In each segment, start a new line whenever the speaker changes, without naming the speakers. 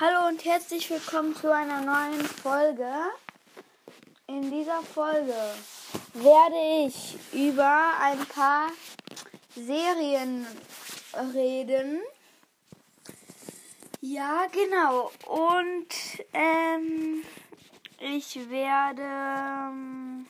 Hallo und herzlich willkommen zu einer neuen Folge. In dieser Folge werde ich über ein paar Serien reden. Ja, genau. Und ähm, ich werde ähm,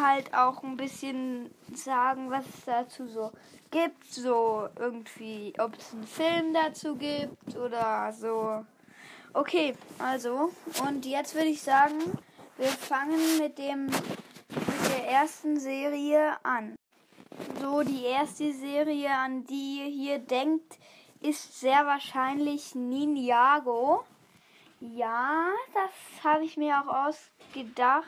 halt auch ein bisschen sagen, was es dazu so gibt, so irgendwie, ob es einen Film dazu gibt oder so. Okay, also, und jetzt würde ich sagen, wir fangen mit dem mit der ersten Serie an. So, die erste Serie, an die ihr hier denkt, ist sehr wahrscheinlich Ninjago. Ja, das habe ich mir auch ausgedacht.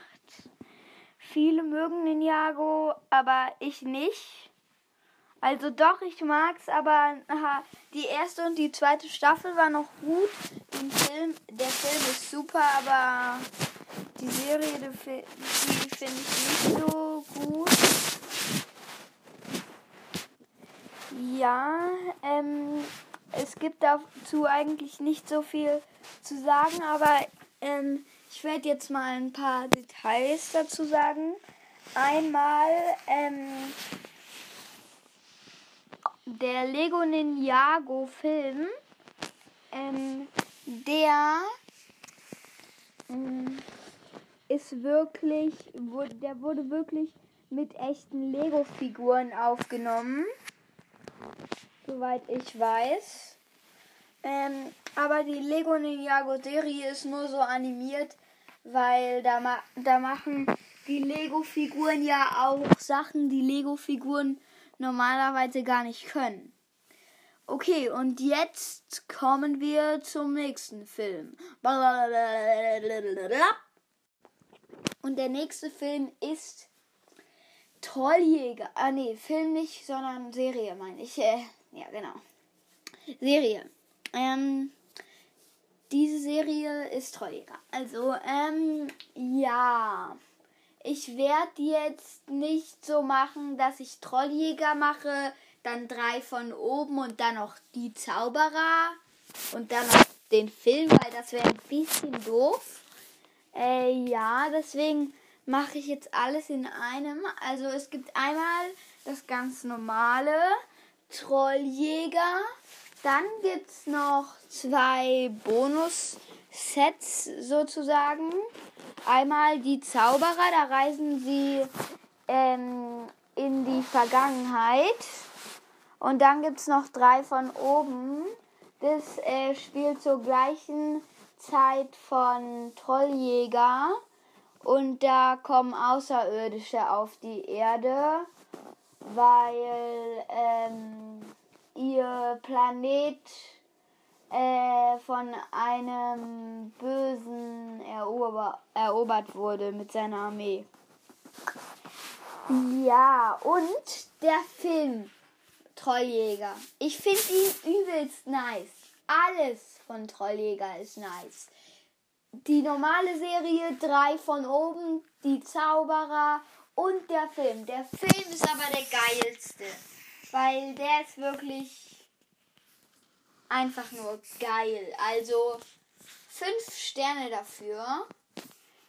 Viele mögen Ninjago, aber ich nicht. Also doch, ich mag's, aber aha, die erste und die zweite Staffel war noch gut. Den Film, der Film ist super, aber die Serie, die, die finde ich nicht so gut. Ja, ähm, es gibt dazu eigentlich nicht so viel zu sagen, aber ähm, ich werde jetzt mal ein paar Details dazu sagen. Einmal, ähm, der Lego Ninjago Film, ähm, der ähm, ist wirklich, wurde, der wurde wirklich mit echten Lego-Figuren aufgenommen, soweit ich weiß. Ähm, aber die Lego Ninjago Serie ist nur so animiert, weil da, ma da machen die Lego-Figuren ja auch Sachen, die Lego-Figuren normalerweise gar nicht können. Okay, und jetzt kommen wir zum nächsten Film. Und der nächste Film ist Trolljäger. Ah, nee, Film nicht, sondern Serie, meine ich. Äh, ja, genau. Serie. Ähm, diese Serie ist Trolljäger. Also, ähm, ja ich werde jetzt nicht so machen, dass ich Trolljäger mache, dann drei von oben und dann noch die Zauberer und dann noch den Film, weil das wäre ein bisschen doof. Äh, ja, deswegen mache ich jetzt alles in einem. Also es gibt einmal das ganz normale Trolljäger. Dann gibt es noch zwei Bonus-Sets sozusagen. Einmal die Zauberer, da reisen sie ähm, in die Vergangenheit. Und dann gibt es noch drei von oben. Das äh, spielt zur gleichen Zeit von Trolljäger. Und da kommen Außerirdische auf die Erde, weil ähm, ihr Planet äh, von einem Bösen erober erobert wurde mit seiner Armee. Ja, und der Film Trolljäger. Ich finde ihn übelst nice. Alles von Trolljäger ist nice. Die normale Serie, drei von oben, die Zauberer und der Film. Der Film ist aber der geilste, weil der ist wirklich einfach nur geil. Also fünf Sterne dafür.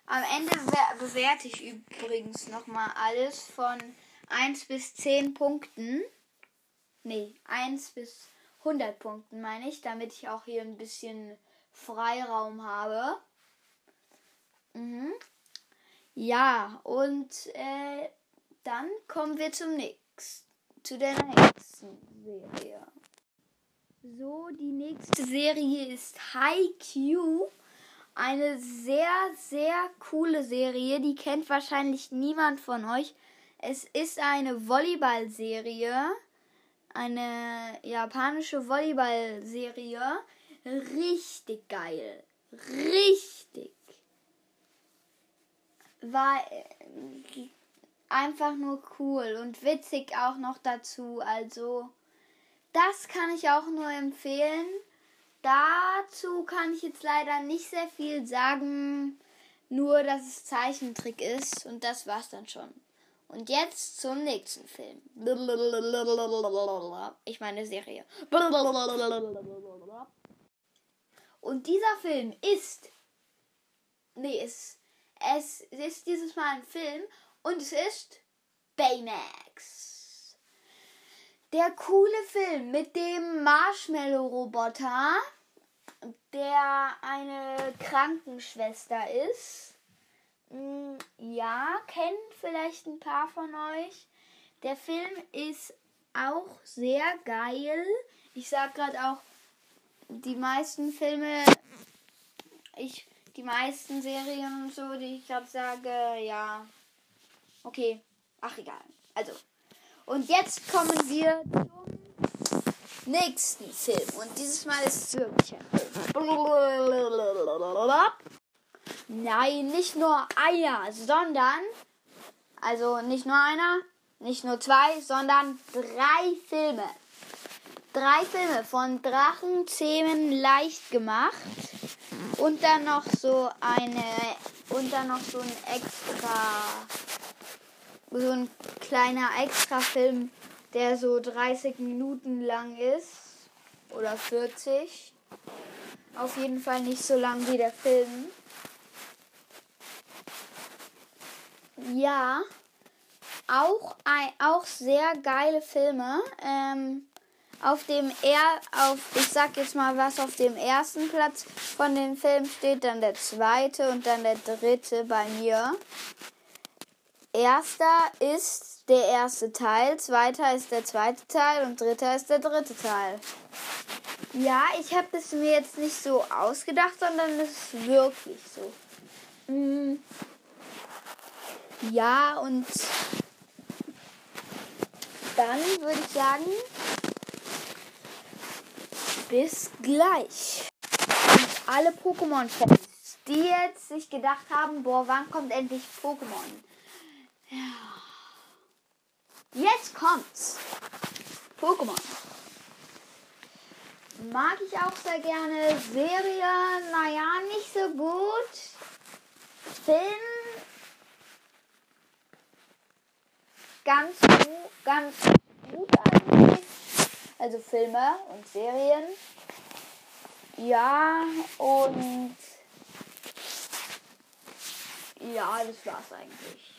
Am Ende bewerte ich übrigens nochmal alles von 1 bis 10 Punkten. Nee, 1 bis 100 Punkten meine ich, damit ich auch hier ein bisschen Freiraum habe. Mhm. Ja, und äh, dann kommen wir zum nächsten, zu der nächsten Serie. So, die nächste Serie ist Haikyuu. Eine sehr, sehr coole Serie. Die kennt wahrscheinlich niemand von euch. Es ist eine Volleyball-Serie. Eine japanische Volleyball-Serie. Richtig geil. Richtig. War äh, einfach nur cool und witzig auch noch dazu. Also. Das kann ich auch nur empfehlen. Dazu kann ich jetzt leider nicht sehr viel sagen, nur dass es Zeichentrick ist und das war's dann schon. Und jetzt zum nächsten Film. Ich meine Serie. Und dieser Film ist. Nee, es, es ist dieses Mal ein Film und es ist Baymax. Der coole Film mit dem Marshmallow-Roboter, der eine Krankenschwester ist. Hm, ja, kennen vielleicht ein paar von euch. Der Film ist auch sehr geil. Ich sag gerade auch, die meisten Filme, ich, die meisten Serien und so, die ich gerade sage, ja, okay, ach egal. Also, und jetzt kommen wir zum nächsten Film. Und dieses Mal ist es wirklich ein Film. Nein, nicht nur einer, sondern, also nicht nur einer, nicht nur zwei, sondern drei Filme. Drei Filme von Drachenzähmen leicht gemacht. Und dann noch so eine, und dann noch so ein extra, so ein kleiner Extra-Film, der so 30 Minuten lang ist. Oder 40. Auf jeden Fall nicht so lang wie der Film. Ja, auch, ein, auch sehr geile Filme. Ähm, auf dem er auf ich sag jetzt mal was auf dem ersten Platz von den Filmen steht, dann der zweite und dann der dritte bei mir. Erster ist der erste Teil, zweiter ist der zweite Teil und dritter ist der dritte Teil. Ja, ich habe es mir jetzt nicht so ausgedacht, sondern es ist wirklich so. Mm. Ja, und dann würde ich sagen, bis gleich. Und alle Pokémon-Fans, die jetzt sich gedacht haben, boah, wann kommt endlich Pokémon? Jetzt kommt's. Pokémon. Mag ich auch sehr gerne. Serie, naja, nicht so gut. Film ganz gut, ganz gut eigentlich. Also Filme und Serien. Ja, und ja, das war's eigentlich.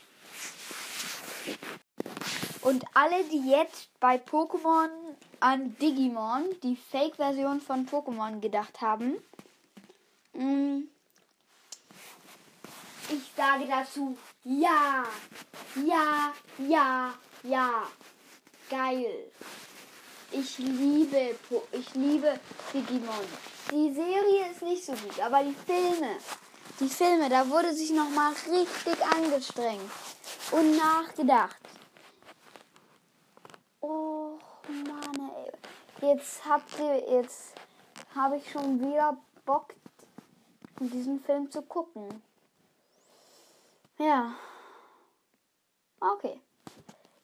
Und alle, die jetzt bei Pokémon an Digimon, die Fake-Version von Pokémon, gedacht haben, mm, ich sage dazu ja, ja, ja, ja. Geil. Ich liebe, ich liebe Digimon. Die Serie ist nicht so gut, aber die Filme, die Filme, da wurde sich noch mal richtig angestrengt und nachgedacht. Oh Mann, ey. Jetzt habt ihr, jetzt habe ich schon wieder Bock, diesen Film zu gucken. Ja. Okay.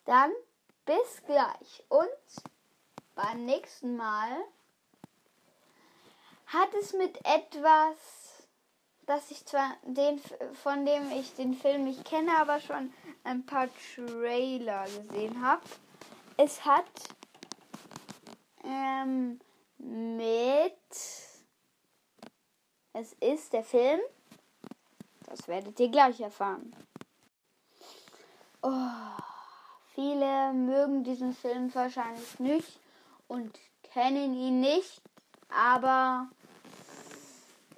Dann bis gleich. Und beim nächsten Mal hat es mit etwas, das ich zwar den, von dem ich den Film nicht kenne, aber schon ein paar Trailer gesehen habe. Es hat ähm, mit es ist der Film das werdet ihr gleich erfahren. Oh, viele mögen diesen Film wahrscheinlich nicht und kennen ihn nicht, aber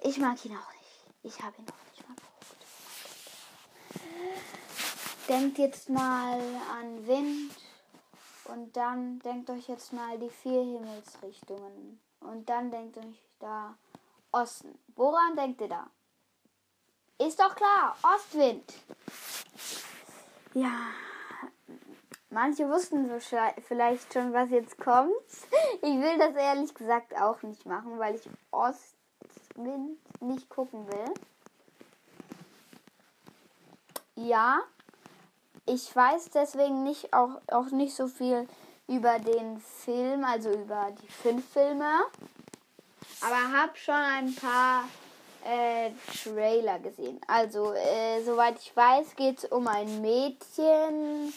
ich mag ihn auch. Ich habe ihn noch nicht mal geguckt. Denkt jetzt mal an Wind und dann denkt euch jetzt mal die vier Himmelsrichtungen und dann denkt euch da Osten. Woran denkt ihr da? Ist doch klar, Ostwind. Ja, manche wussten so vielleicht schon, was jetzt kommt. Ich will das ehrlich gesagt auch nicht machen, weil ich Ostwind nicht gucken will. Ja, ich weiß deswegen nicht auch, auch nicht so viel über den Film, also über die fünf Filme. Aber habe schon ein paar äh, Trailer gesehen. Also, äh, soweit ich weiß, geht es um ein Mädchen,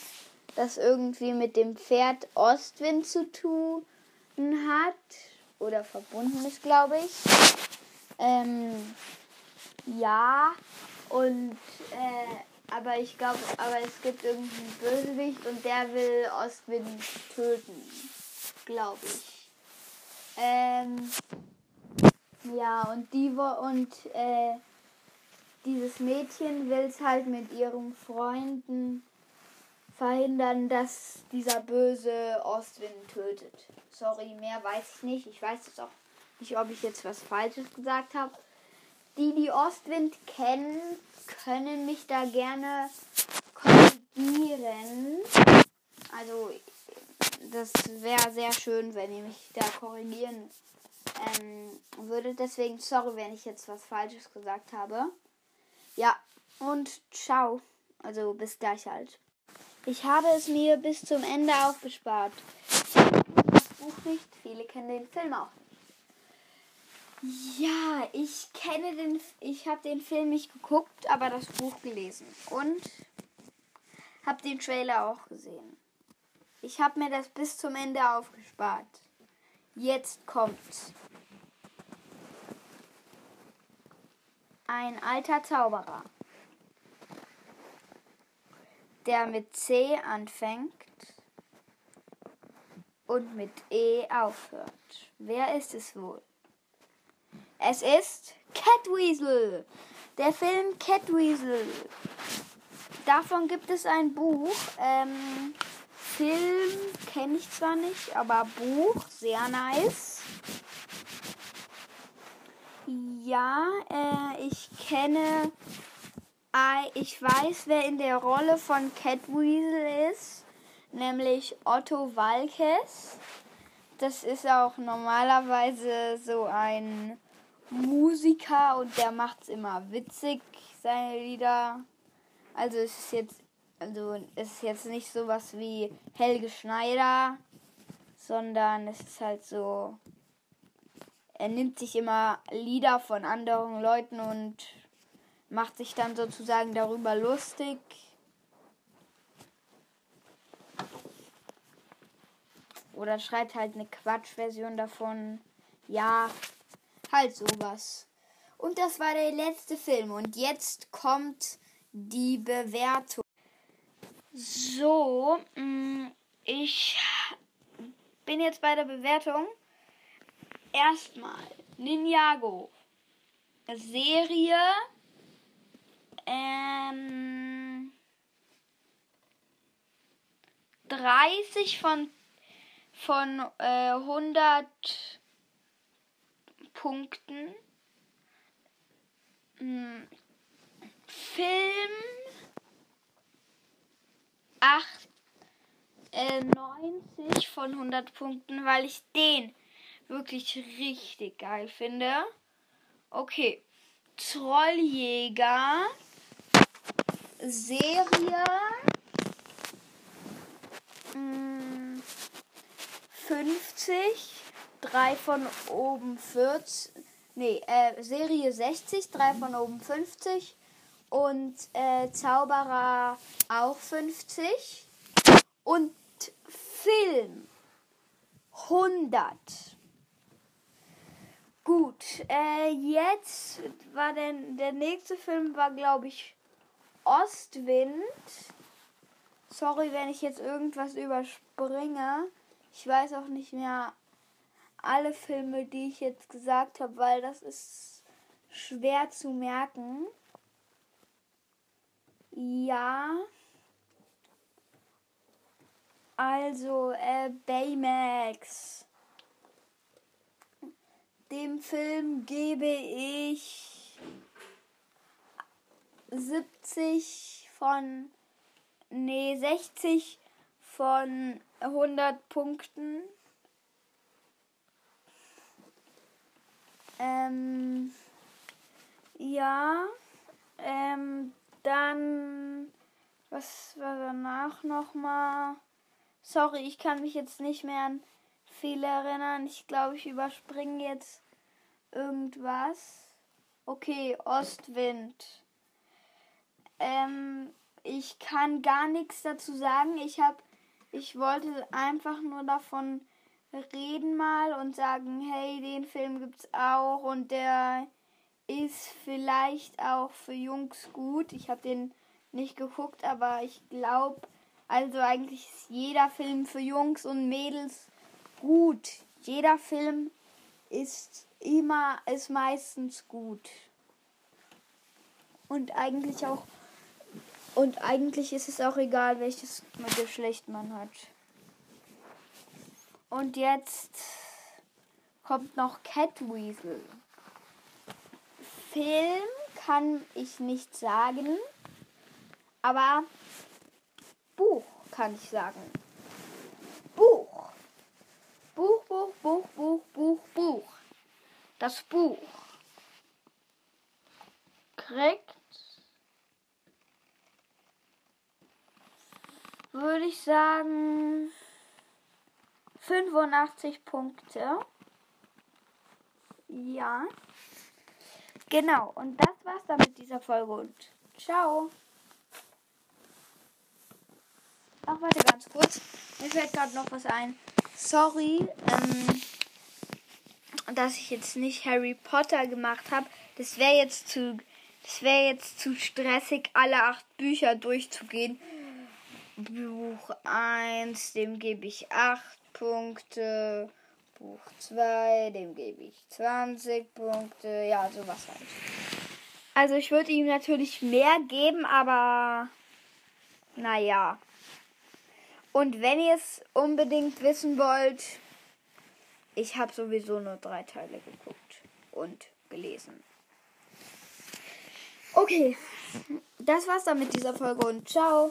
das irgendwie mit dem Pferd Ostwind zu tun hat. Oder verbunden ist, glaube ich. Ähm, ja, und äh, aber ich glaube, aber es gibt irgendeinen Bösewicht und der will Ostwind töten, glaube ich. Ähm, ja, und die und äh, dieses Mädchen will es halt mit ihren Freunden verhindern, dass dieser böse Ostwind tötet. Sorry, mehr weiß ich nicht. Ich weiß es auch nicht, ob ich jetzt was Falsches gesagt habe. Die, die Ostwind kennen, können mich da gerne korrigieren. Also, das wäre sehr schön, wenn ihr mich da korrigieren ähm, würdet. Deswegen, sorry, wenn ich jetzt was Falsches gesagt habe. Ja, und ciao. Also, bis gleich halt. Ich habe es mir bis zum Ende aufgespart. Das Buch nicht, viele kennen den Film auch nicht. Ja, ich kenne den, ich habe den Film nicht geguckt, aber das Buch gelesen und habe den Trailer auch gesehen. Ich habe mir das bis zum Ende aufgespart. Jetzt kommt's. Ein alter Zauberer der mit C anfängt und mit E aufhört. Wer ist es wohl? Es ist Catweasel. Der Film Catweasel. Davon gibt es ein Buch. Ähm, Film kenne ich zwar nicht, aber Buch sehr nice. Ja, äh, ich kenne ich weiß, wer in der Rolle von Catweasel ist, nämlich Otto Walkes. Das ist auch normalerweise so ein Musiker und der macht es immer witzig, seine Lieder. Also es ist jetzt, also es ist jetzt nicht sowas wie Helge Schneider, sondern es ist halt so, er nimmt sich immer Lieder von anderen Leuten und macht sich dann sozusagen darüber lustig. Oder schreibt halt eine Quatschversion davon. Ja, halt sowas. Und das war der letzte Film. Und jetzt kommt die Bewertung. So, mm, ich bin jetzt bei der Bewertung. Erstmal Ninjago. Serie ähm, 30 von, von äh, 100 Punkten. Hm. Film 8, äh, 90 von 100 Punkten, weil ich den wirklich richtig geil finde. Okay. Trolljäger Serie 50, 3 von oben 40, nee, äh, Serie 60, 3 von oben 50 und äh, Zauberer auch 50 und Film 100. Gut, äh, jetzt war denn der nächste Film war glaube ich Ostwind. Sorry, wenn ich jetzt irgendwas überspringe. Ich weiß auch nicht mehr alle Filme, die ich jetzt gesagt habe, weil das ist schwer zu merken. Ja. Also, äh, Baymax. Dem Film gebe ich 70 von, nee, 60 von 100 Punkten. Ähm, ja, ähm, dann, was war danach nochmal? Sorry, ich kann mich jetzt nicht mehr an viel erinnern. Ich glaube, ich überspringe jetzt irgendwas. Okay, Ostwind. Ähm, ich kann gar nichts dazu sagen. Ich habe, ich wollte einfach nur davon reden mal und sagen, hey, den Film gibt's auch und der ist vielleicht auch für Jungs gut. Ich habe den nicht geguckt, aber ich glaube, also eigentlich ist jeder Film für Jungs und Mädels gut. Jeder Film ist immer, ist meistens gut. Und eigentlich auch, und eigentlich ist es auch egal, welches Geschlecht man hat. Und jetzt kommt noch Catweasel. Film kann ich nicht sagen, aber Buch kann ich sagen. Buch. Buch, Buch, Buch, Buch, Buch, Buch. Das Buch kriegt, würde ich sagen, 85 Punkte. Ja. Genau, und das war's dann mit dieser Folge und ciao. Ach, warte ganz kurz. Mir fällt gerade noch was ein. Sorry, ähm, dass ich jetzt nicht Harry Potter gemacht habe. Das wäre jetzt zu, das wäre jetzt zu stressig, alle acht Bücher durchzugehen. Buch 1, dem gebe ich 8 Punkte. Buch 2, dem gebe ich 20 Punkte. Ja, sowas halt. Also ich würde ihm natürlich mehr geben, aber naja. Und wenn ihr es unbedingt wissen wollt, ich habe sowieso nur drei Teile geguckt und gelesen. Okay, das war's dann mit dieser Folge und ciao.